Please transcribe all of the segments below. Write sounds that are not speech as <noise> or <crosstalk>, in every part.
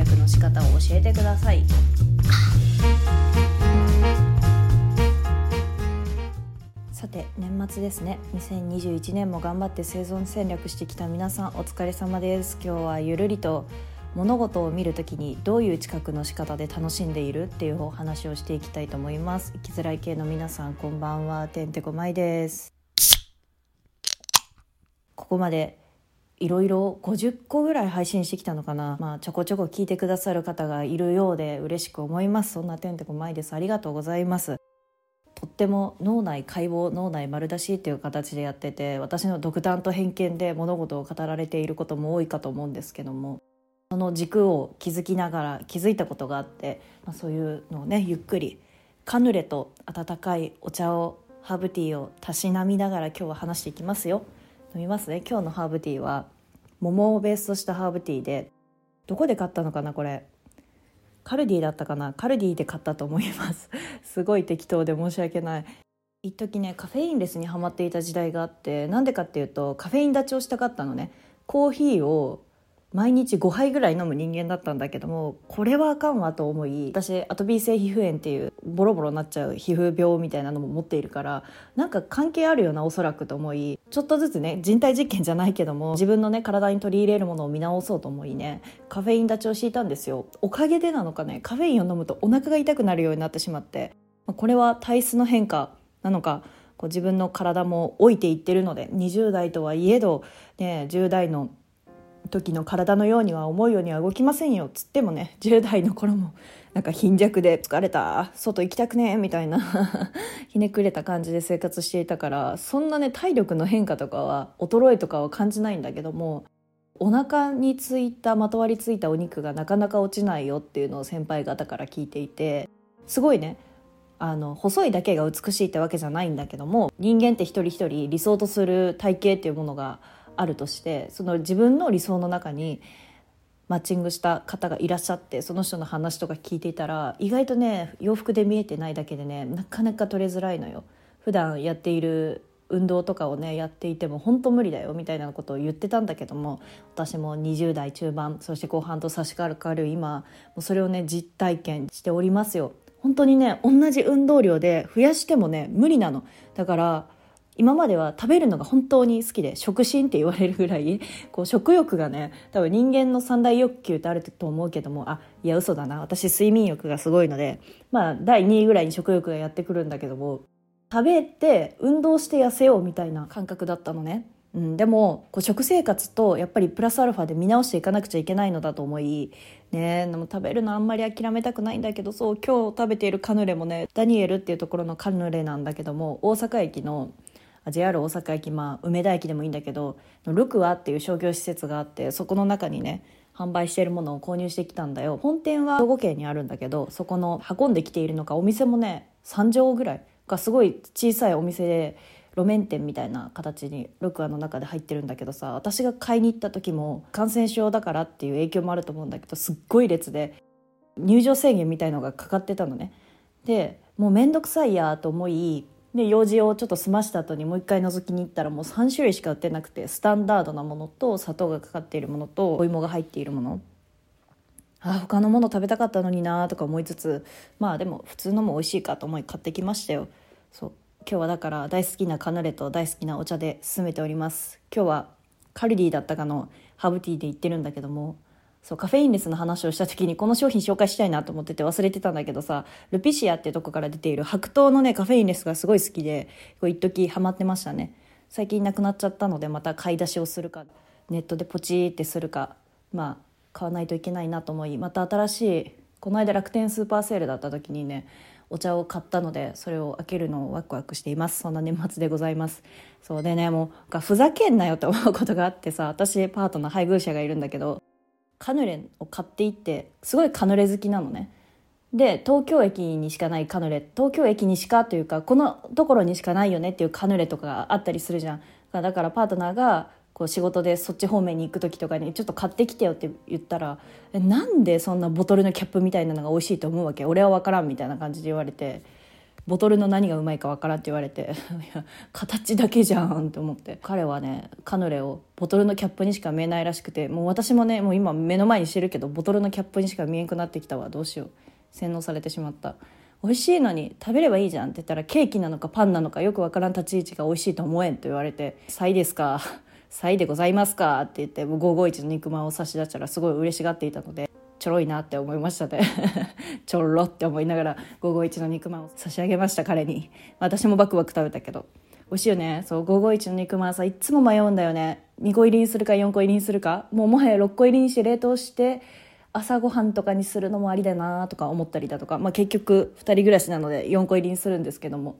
略の仕方を教えてください。さて年末ですね。2021年も頑張って生存戦略してきた皆さんお疲れ様です。今日はゆるりと物事を見るときにどういう知覚の仕方で楽しんでいるっていうお話をしていきたいと思います。生きづらい系の皆さんこんばんは。てんてこまいです。ここまでいろいろ50個ぐらい配信してきたのかな、まあ、ちょこちょこ聞いてくださる方がいるようで嬉しく思います。そんなてんてこまいです。ありがとうございます。とっても脳内解剖脳内丸出しっていう形でやってて私の独断と偏見で物事を語られていることも多いかと思うんですけども。その軸を築きながら気づいたことがあって、まあ、そういうのをねゆっくりカヌレと温かいお茶をハーブティーをたしなみながら今日は話していきますよ。飲みますね。今日のハーブティーは桃をベースとしたハーブティーでどこで買ったのかなこれ。カルディだったかな？カルディで買ったと思います。<laughs> すごい適当で申し訳ない。一時ねカフェインレスにハマっていた時代があってなんでかっていうとカフェイン立ちをしたかったのね。コーヒーを毎日5杯ぐらい飲む人間だったんだけどもこれはあかんわと思い私アトピー性皮膚炎っていうボロボロになっちゃう皮膚病みたいなのも持っているからなんか関係あるよなおそらくと思いちょっとずつね人体実験じゃないけども <laughs> 自分のね体に取り入れるものを見直そうと思いねカフェイン立ちを敷いたんですよ。おかげでなのかねカフェインを飲むとお腹が痛くなるようになってしまってこれは体質の変化なのかこう自分の体も老いていってるので20代とはいえど、ね、10代の時の体のようには思うようには動きませんよつってもね <laughs> 10代の頃もなんか貧弱で疲れた外行きたくねみたいな <laughs> ひねくれた感じで生活していたからそんなね体力の変化とかは衰えとかは感じないんだけどもお腹についたまとわりついたお肉がなかなか落ちないよっていうのを先輩方から聞いていてすごいねあの細いだけが美しいってわけじゃないんだけども人間って一人一人理想とする体型っていうものがあるとしてその自分の理想の中にマッチングした方がいらっしゃってその人の話とか聞いていたら意外とね洋服で見えてないだけでねなかなか取れづらいのよ。普段やっている運動とかをねやっていても本当無理だよみたいなことを言ってたんだけども私も20代中盤そして後半と差し掛かる今もうそれをね実体験しておりますよ。本当にね同じ運動量で増やしてもね無理なのだから今までは食べるのが本当に好きで食心って言われるぐらいこう食欲がね多分人間の三大欲求ってあると思うけどもあいや嘘だな私睡眠欲がすごいのでまあ第2位ぐらいに食欲がやってくるんだけども食べて運動して痩せようみたいな感覚だったのね。うん、でもこう食生活とやっぱりプラスアルファで見直していかなくちゃいけないのだと思い、ね、でも食べるのあんまり諦めたくないんだけどそう今日食べているカヌレもねダニエルっていうところのカヌレなんだけども大阪駅の JR 大阪駅、まあ、梅田駅でもいいんだけどルクアっていう商業施設があってそこの中にね販売しているものを購入してきたんだよ。本店は兵庫県にあるんだけどそこの運んできているのかお店もね3畳ぐらいがすごい小さいお店で路面店みたいな形にルクアの中で入ってるんだけどさ私が買いに行った時も感染症だからっていう影響もあると思うんだけどすっごい列で入場制限みたいのがかかってたのね。でもう面倒くさいやと思いで用事をちょっと済ました後にもう一回覗きに行ったらもう3種類しか売ってなくてスタンダードなものと砂糖がかかっているものとお芋が入っているもの。あ他のもの食べたかったのになとか思いつつまあでも普通のも美味しいかと思い買ってきましたよ。そう。今日はだから大好きなカヌレと大好きなお茶で進めております。今日はカルディだったかのハーブティーで言ってるんだけどもそうカフェインレスの話をした時にこの商品紹介したいなと思ってて忘れてたんだけどさルピシアってとこから出ている白桃のねカフェインレスがすごい好きでこう一時ハマってましたね。最近なくなっちゃったのでまた買い出しをするかネットでポチってするかまあ買わないといけないなと思いまた新しいこの間楽天スーパーセールだった時にねお茶を買ったのでそれを開けるのをワクワクしています。そんな年末でございます。そうでねもうふざけんなよって思うことがあってさ私パートナー配偶者がいるんだけどカヌレを買っていってすごいカヌレ好きなのね。で東京駅にしかないカヌレ東京駅にしかというかこのところにしかないよねっていうカヌレとかがあったりするじゃん。だからパートナーがこう仕事でそっち方面に行く時とかにちょっと買ってきてよって言ったらなんでそんなボトルのキャップみたいなのが美味しいと思うわけ？俺は分からんみたいな感じで言われて。ボトルの何がうまいかわからんって言われて <laughs> いや形だけじゃんって思って。彼はねカヌレをボトルのキャップにしか見えないらしくてもう私もねもう今目の前にしてるけどボトルのキャップにしか見えんくなってきたわ。どうしよう。洗脳されてしまった。美味しいのに食べればいいじゃんって言ったらケーキなのかパンなのかよくわからん立ち位置が美味しいと思えんと言われて「サイですか？<laughs> サイでございますか?」って言って551の肉まんを差し出したらすごい嬉しがっていたので。ちょろいなって思いましたね。<laughs> ちょろって思いながら551の肉まんを差し上げました彼に。私もバクバク食べたけど。美味しいよね。そう551の肉まんさいっつも迷うんだよね。2個入りにするか4個入りにするか。もうもはや6個入りにして冷凍して朝ごはんとかにするのもありだなとか思ったりだとか、まあ、結局2人暮らしなので4個入りにするんですけども。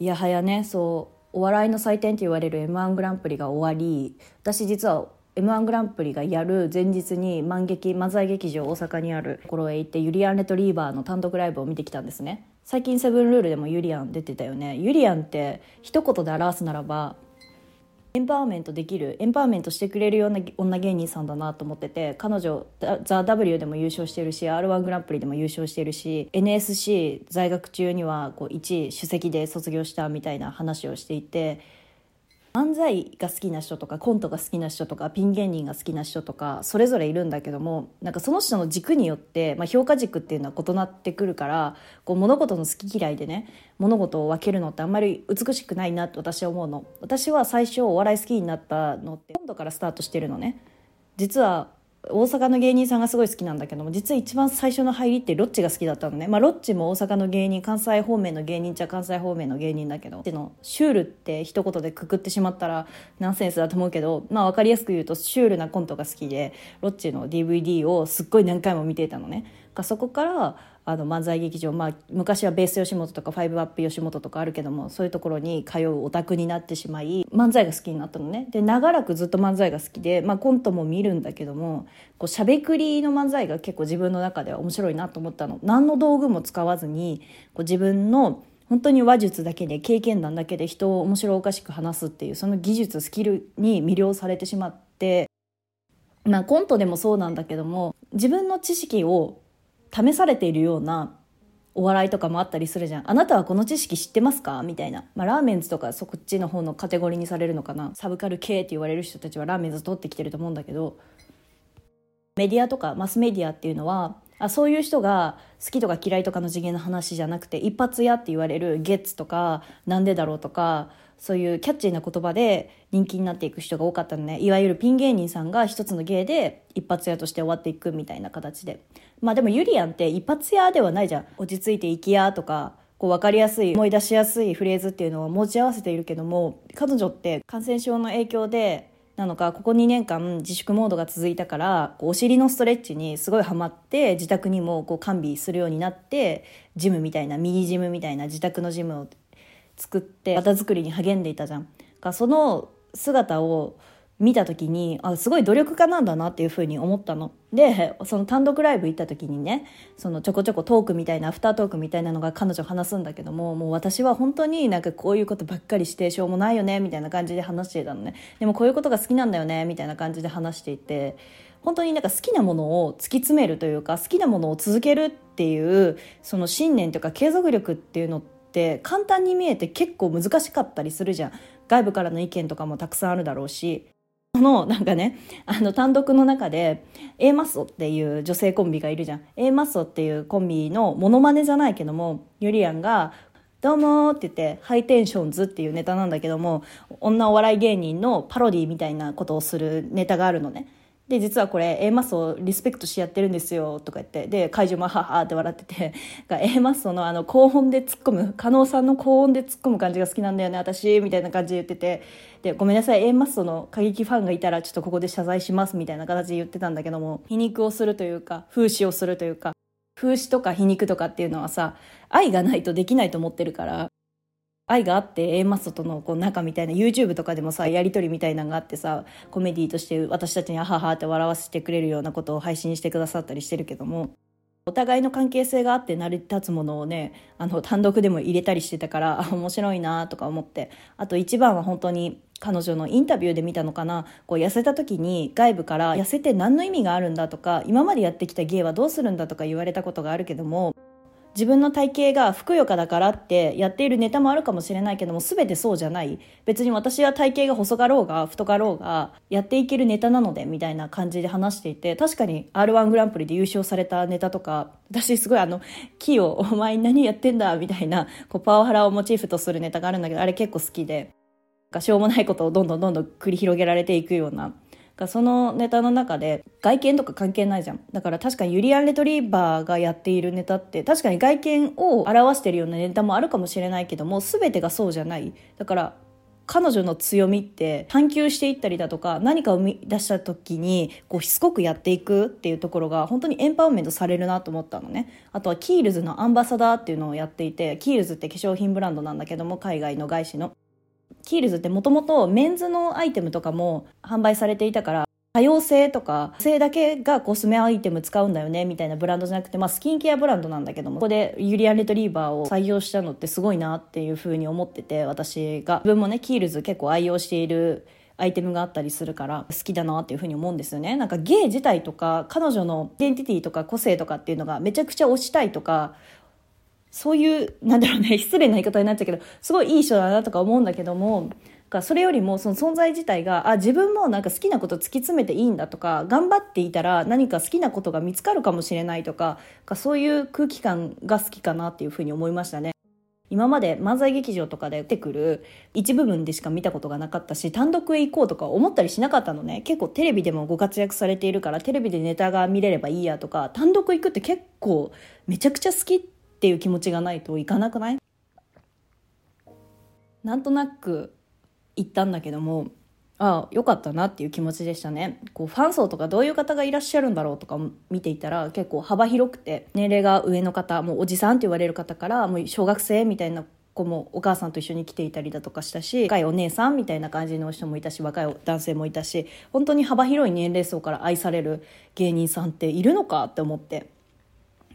いやはやね。そうお笑いの祭典って言われる m 1グランプリが終わり私実は m 1グランプリがやる前日に漫劇漫才劇場大阪にあるところへ行ってユリアン・レトリーバーの単独ライブを見てきたんですね。最近セブンルールでもユリアン出てたよね。ユリアンって一言で表すならばエンパワーメントできるエンパワーメントしてくれるような女芸人さんだなと思ってて彼女「ザ・ w でも優勝してるし r 1グランプリでも優勝してるし NSC 在学中にはこう1位首席で卒業したみたいな話をしていて漫才が好きな人とかコントが好きな人とかピン芸人が好きな人とかそれぞれいるんだけどもなんかその人の軸によって、まあ、評価軸っていうのは異なってくるからこう物事の好き嫌いでね物事を分けるのってあんまり美しくないなって私は思うの。私は最初お笑い好きになったのってコントからスタートしてるのね。実は大阪の芸人さんがすごい好きなんだけども実は一番最初の入りってロッチが好きだったのね、まあ、ロッチも大阪の芸人関西方面の芸人ちゃ関西方面の芸人だけどのシュールって一言でくくってしまったらナンセンスだと思うけど、まあ、分かりやすく言うとシュールなコントが好きでロッチの DVD をすっごい何回も見ていたのね。そこからあの漫才劇場、まあ、昔はベース吉本とかファイブアップ吉本とかあるけどもそういうところに通うオタクになってしまい漫才が好きになったのね。で長らくずっと漫才が好きで、まあ、コントも見るんだけどもこうしゃべくりの漫才が結構自分の中では面白いなと思ったの。何の道具も使わずにこう自分の本当に話術だけで経験談だけで人を面白おかしく話すっていうその技術スキルに魅了されてしまってまあコントでもそうなんだけども自分の知識を試されているようなお笑いとかもあったりするじゃん。あなたはこの知識知ってますか？みたいな。まあ、ラーメンズとかそっちの方のカテゴリーにされるのかな。サブカル系って言われる人たちはラーメンズ取ってきてると思うんだけど、メディアとかマスメディアっていうのは、あそういう人が好きとか嫌いとかの次元の話じゃなくて一発屋って言われるゲッツとかなんでだろうとかそういうキャッチーな言葉で人気になっていく人が多かったのね。いわゆるピン芸人さんが一つの芸で一発屋として終わっていくみたいな形で。まあでもユリアンって一発屋ではないじゃん。落ち着いていきやとかこう分かりやすい思い出しやすいフレーズっていうのを持ち合わせているけども彼女って感染症の影響でなのかここ2年間自粛モードが続いたからお尻のストレッチにすごいハマって自宅にもこう完備するようになってジムみたいなミニジムみたいな自宅のジムを作って型作りに励んでいたじゃん。がその姿を見た時にあすごい努力家なんだなっていうふうに思ったの。でその単独ライブ行った時にねそのちょこちょこトークみたいなアフタートークみたいなのが彼女話すんだけどももう私は本当になんかこういうことばっかりしてしょうもないよねみたいな感じで話していたのねでもこういうことが好きなんだよねみたいな感じで話していて本当になんか好きなものを突き詰めるというか好きなものを続けるっていうその信念というか継続力っていうのってって簡単に見えて結構難しかったりするじゃん。外部からの意見とかもたくさんあるだろうし。そのなんかねあの単独の中で A マッソっていう女性コンビがいるじゃん。A マッソっていうコンビのモノマネじゃないけどもユリアンが「どうも」って言って「ハイテンションズ」っていうネタなんだけども女お笑い芸人のパロディみたいなことをするネタがあるのね。で、実はこれ A マッソリスペクトしやってるんですよ、とか言って、で、会場もははって笑ってて、A マッソのあの高音で突っ込む、加納さんの高音で突っ込む感じが好きなんだよね、私、みたいな感じで言ってて、で、ごめんなさい、A マッソの過激ファンがいたらちょっとここで謝罪します、みたいな形で言ってたんだけども、皮肉をするというか、風刺をするというか、風刺とか皮肉とかっていうのはさ、愛がないとできないと思ってるから、愛があって A マッソとのこう仲みたいな YouTube とかでもさやり取りみたいなのがあってさコメディとして私たちにあははって笑わせてくれるようなことを配信してくださったりしてるけどもお互いの関係性があって成り立つものをねあの単独でも入れたりしてたからあ <laughs> 面白いなとか思ってあと一番は本当に彼女のインタビューで見たのかな。こう痩せた時に外部から痩せて何の意味があるんだとか今までやってきた芸はどうするんだとか言われたことがあるけども自分の体型がふくよかだからってやっているネタもあるかもしれないけども全てそうじゃない。別に私は体型が細かろうが太かろうがやっていけるネタなのでみたいな感じで話していて確かに r 1グランプリで優勝されたネタとか私すごいあの「キヨお前何やってんだ」みたいなこうパワハラをモチーフとするネタがあるんだけどあれ結構好きでしょうもないことをどんどんどんどん繰り広げられていくようながそのネタの中で外見とか関係ないじゃん。だから確かにユリアン・レトリーバーがやっているネタって確かに外見を表してるようなネタもあるかもしれないけども全てがそうじゃない。だから彼女の強みって探求していったりだとか何かを生み出した時にこうしつこくやっていくっていうところが本当にエンパワーメントされるなと思ったのね。あとはキールズのアンバサダーっていうのをやっていてキールズって化粧品ブランドなんだけども海外の外資の。キールズってもともとメンズのアイテムとかも販売されていたから多様性とか性だけがコスメアイテム使うんだよねみたいなブランドじゃなくて、まあ、スキンケアブランドなんだけどもここでゆりやんレトリィバァを採用したのってすごいなっていうふうに思ってて私が。自分もねキールズ結構愛用しているアイテムがあったりするから好きだなっていうふうに思うんですよね。なんかゲイ自体とか彼女のイデンティティとか個性とかっていうのがめちゃくちゃ推したいとかそういうなんだろうね <laughs> 失礼な言い方になっちゃうけどすごいいい人だなとか思うんだけどもかそれよりもその存在自体があ自分もなんか好きなこと突き詰めていいんだとか頑張っていたら何か好きなことが見つかるかもしれないとかかそういう空気感が好きかなっていうふうに思いましたね。今まで漫才劇場とかで出てくる一部分でしか見たことがなかったし単独へ行こうとか思ったりしなかったのね結構テレビでもご活躍されているからテレビでネタが見れればいいやとか単独行くって結構めちゃくちゃ好きってっていう気持ちがないといかなくない？なんとなく行ったんだけどもああよかったなっていう気持ちでしたね。こうファン層とかどういう方がいらっしゃるんだろうとか見ていたら結構幅広くて年齢が上の方もうおじさんって言われる方からもう小学生みたいな子もお母さんと一緒に来ていたりだとかしたし若いお姉さんみたいな感じの人もいたし若い男性もいたし本当に幅広い年齢層から愛される芸人さんっているのかって思って。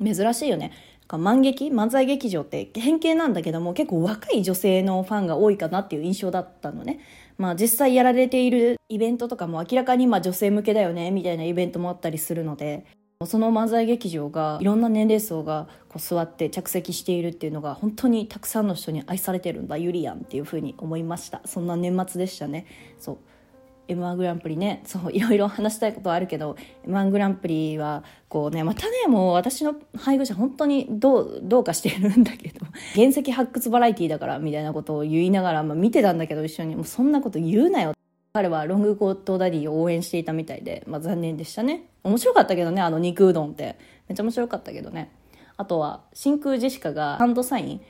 珍しいよね。漫劇漫才劇場って偏見なんだけども結構若い女性のファンが多いかなっていう印象だったのね。まあ実際やられているイベントとかも明らかにま女性向けだよねみたいなイベントもあったりするのでその漫才劇場がいろんな年齢層がこう座って着席しているっていうのが本当にたくさんの人に愛されてるんだユリアンっていうふうに思いました。そんな年末でしたね。そう。M 1グランプリねそういろいろ話したいことはあるけど m 1グランプリはこうねまたねもう私の配偶者本当にどうどうかしてるんだけど <laughs> 原石発掘バラエティーだからみたいなことを言いながら、まあ、見てたんだけど一緒に。もうそんなこと言うなよ。彼はロングコートダディを応援していたみたいで、まあ、残念でしたね。面白かったけどねあの肉うどんって。めっちゃ面白かったけどね。あとは真空ジェシカがハンドサイン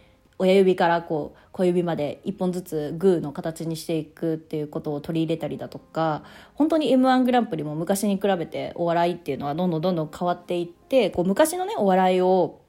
親指からこう小指まで1本ずつグーの形にしていくっていうことを取り入れたりだとか本当に m 1グランプリも昔に比べてお笑いっていうのはどんどんどんどん変わっていってこう昔のねお笑いを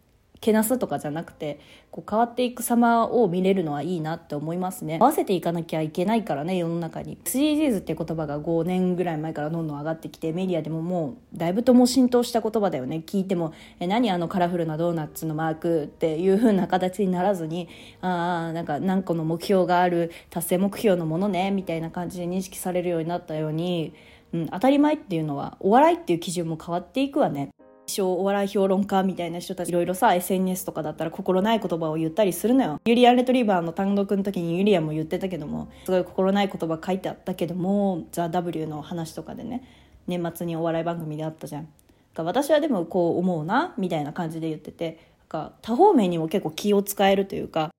けなすとかじゃなくてこう変わっていく様を見れるのはいいなって思いますね。合わせていかなきゃいけないからね世の中に。SDGs って言葉が5年ぐらい前からどんどん上がってきてメディアでももうだいぶとも浸透した言葉だよね。聞いても「え何あのカラフルなドーナツのマーク」っていう風な形にならずにああなんか何個の目標がある達成目標のものねみたいな感じで認識されるようになったようにうん、当たり前っていうのはお笑いっていう基準も変わっていくわね。小お笑い評論家みたいな人たちいろいろさ SNS とかだったら心ない言葉を言ったりするのよ。ユリアン・レトリバーの単独の時にユリアンも言ってたけどもすごい心ない言葉書いてあったけども「ザ・ w の話とかでね年末にお笑い番組であったじゃん。私はでもこう思うなみたいな感じで言ってて多方面にも結構気を使えるというか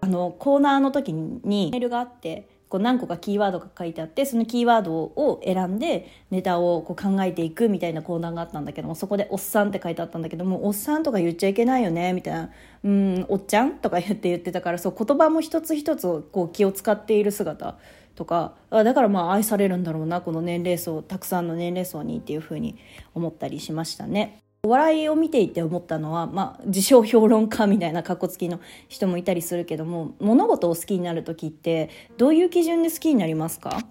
あのコーナーの時にメールがあってこう何個かキーワードが書いてあってそのキーワードを選んでネタをこう考えていくみたいなコーナーがあったんだけどもそこで「おっさん」って書いてあったんだけども「おっさん」とか言っちゃいけないよねみたいな「うんおっちゃん?」とか言って言ってたからそう言葉も一つ一つこう気を使っている姿とかだからまあ愛されるんだろうなこの年齢層たくさんの年齢層にっていうふうに思ったりしましたね。お笑いを見ていて思ったのは、まあ、自称評論家みたいな格好付きの人もいたりするけども物事を好きになる時ってどういう基準で好きになりますか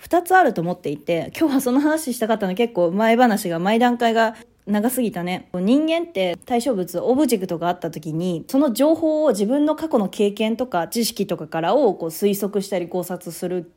？2つあると思っていて今日はその話したかったの結構前話が前段階が長すぎたね。人間って対象物オブジェクトがあった時にその情報を自分の過去の経験とか知識とかからをこう推測したり考察する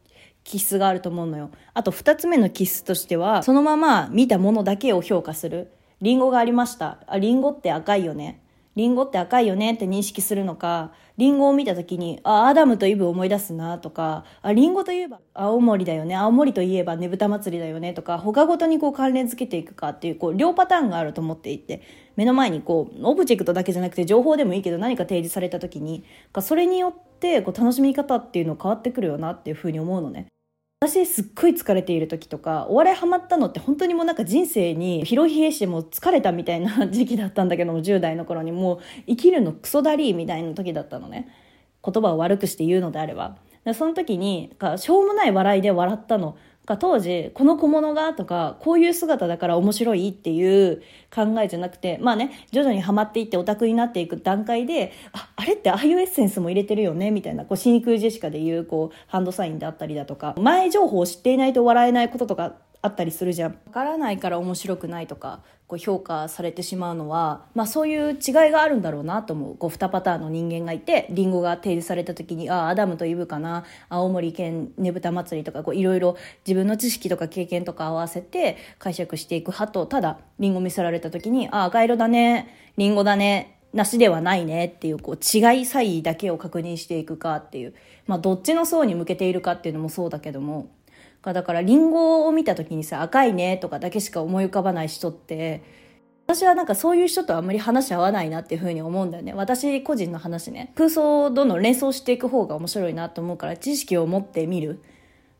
気質があると思うのよ。あと2つ目の気質としてはそのまま見たものだけを評価する。リンゴがありました。あ、リンゴって赤いよね。リンゴって赤いよねって認識するのか、リンゴを見た時に、あ、アダムとイブを思い出すなとか、あ、リンゴといえば青森だよね、青森といえばねぶた祭りだよねとか、他ごとにこう関連付けていくかっていう、こう、両パターンがあると思っていて、目の前にこう、オブジェクトだけじゃなくて情報でもいいけど何か提示された時に、それによってこう楽しみ方っていうの変わってくるよなっていうふうに思うのね。私すっごい疲れている時とかお笑いハマったのって本当にもうなんか人生に疲労疲弊してもう疲れたみたいな時期だったんだけども10代の頃にもう生きるのクソだりーみたいな時だったのね。言葉を悪くして言うのであれば。その時にしょうもない笑いで笑ったの。が当時この小物がとかこういう姿だから面白いっていう考えじゃなくてまあね徐々にはまっていってオタクになっていく段階でああれってああいうエッセンスも入れてるよねみたいなこう真空ジェシカでいうこうハンドサインであったりだとか前情報を知っていないと笑えないこととかあったりするじゃん。わからないから面白くないとか、こう評価されてしまうのは、まあそういう違いがあるんだろうなと思う。こう2パターンの人間がいて、リンゴが提示された時に、ああ、アダムとイブかな、青森県ねぶた祭りとか、こういろいろ自分の知識とか経験とか合わせて解釈していく派と、ただリンゴ見せられた時に、ああ、赤色だね、リンゴだね、なしではないね。っていうこう違い差異だけを確認していくかっていう、まあどっちの層に向けているかっていうのもそうだけども、だからリンゴを見た時にさ赤いねとかだけしか思い浮かばない人って私はなんかそういう人とあんまり話合わないなっていうふうに思うんだよね。私個人の話ね。空想をどんどん連想していく方が面白いなと思うから知識を持ってみる。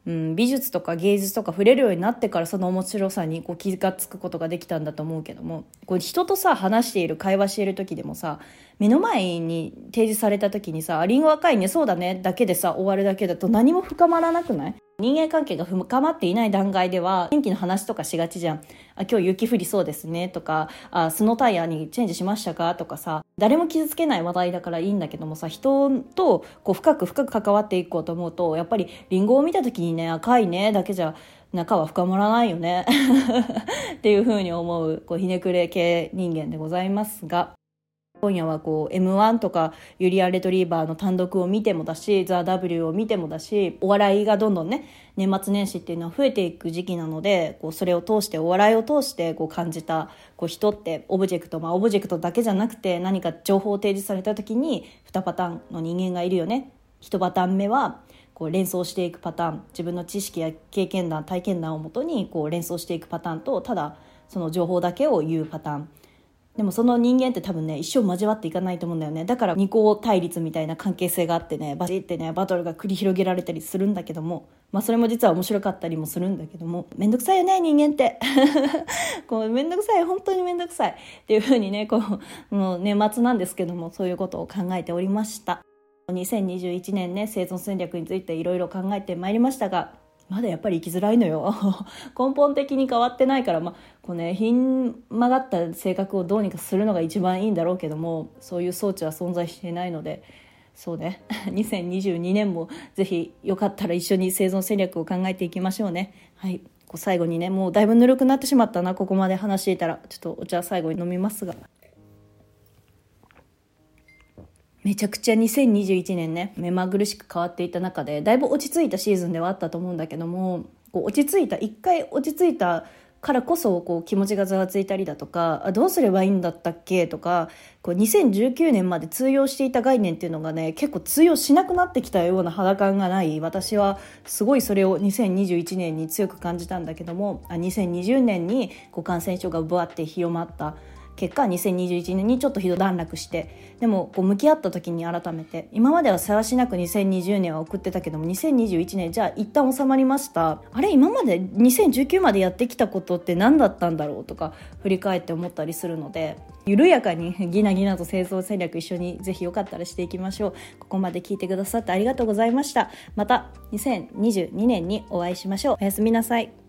うん、美術とか芸術とか触れるようになってからその面白さにこう気が付くことができたんだと思うけどもこう人とさ話している会話している時でもさ目の前に提示された時にさ「リンゴ赤いねそうだね」だけでさ終わるだけだと何も深まらなくない？人間関係が深まっていない段階では天気の話とかしがちじゃん。あ今日雪降りそうですねとかあスノータイヤにチェンジしましたか？とかさ誰も傷つけない話題だからいいんだけどもさ人とこう深く深く関わっていこうと思うとやっぱりリンゴを見た時にね赤いねだけじゃ中は深まらないよね <laughs> っていうふうに思うこうひねくれ系人間でございますが。今夜はこう M1 とかユリア・レトリーバーの単独を見てもだし、ザ・ W を見てもだし、お笑いがどんどんね、年末年始っていうのは増えていく時期なので、こうそれを通して、お笑いを通してこう感じたこう人ってオブジェクト、まあオブジェクトだけじゃなくて何か情報を提示された時に2パターンの人間がいるよね。1パターン目は、こう連想していくパターン自分の知識や経験談体験談をもとにこう連想していくパターンとただその情報だけを言うパターンでもその人間って多分ね、一生交わっていかないと思うんだよね。だから二項対立みたいな関係性があってね、バチってね、バトルが繰り広げられたりするんだけども、まあそれも実は面白かったりもするんだけども、めんどくさいよね、人間って。<laughs> こう、めんどくさい、本当にめんどくさい。っていうふうにね、こう、もう年末なんですけども、そういうことを考えておりました。2021年ね、生存戦略についていろいろ考えてまいりましたが、まだやっぱり生きづらいのよ。<laughs> 根本的に変わってないから、まあ、こうねひん曲がった性格をどうにかするのが一番いいんだろうけどもそういう装置は存在していないのでそうね。<laughs> 2022年もぜひよかったら一緒に生存戦略を考えていきましょうね。はい。最後にねもうだいぶぬるくなってしまったなここまで話していたら。ちょっとお茶最後に飲みますが。めちゃくちゃ2021年ね、目まぐるしく変わっていた中で、だいぶ落ち着いたシーズンではあったと思うんだけども、こう落ち着いた、一回落ち着いたからこそこう気持ちがざわついたりだとか、あどうすればいいんだったっけとか、こう2019年まで通用していた概念っていうのがね、結構通用しなくなってきたような肌感がない。私はすごいそれを2021年に強く感じたんだけども、あ2020年にこう感染症がブワって広まった。結果2021年にちょっと一段落してでもこう向き合った時に改めて今まではせわしなく2020年は送ってたけども2021年じゃあ一旦収まりました。あれ今まで2019までやってきたことって何だったんだろうとか振り返って思ったりするので緩やかにギナギナと製造戦略一緒にぜひよかったらしていきましょう。ここまで聞いてくださってありがとうございました。また2022年にお会いしましょう。おやすみなさい。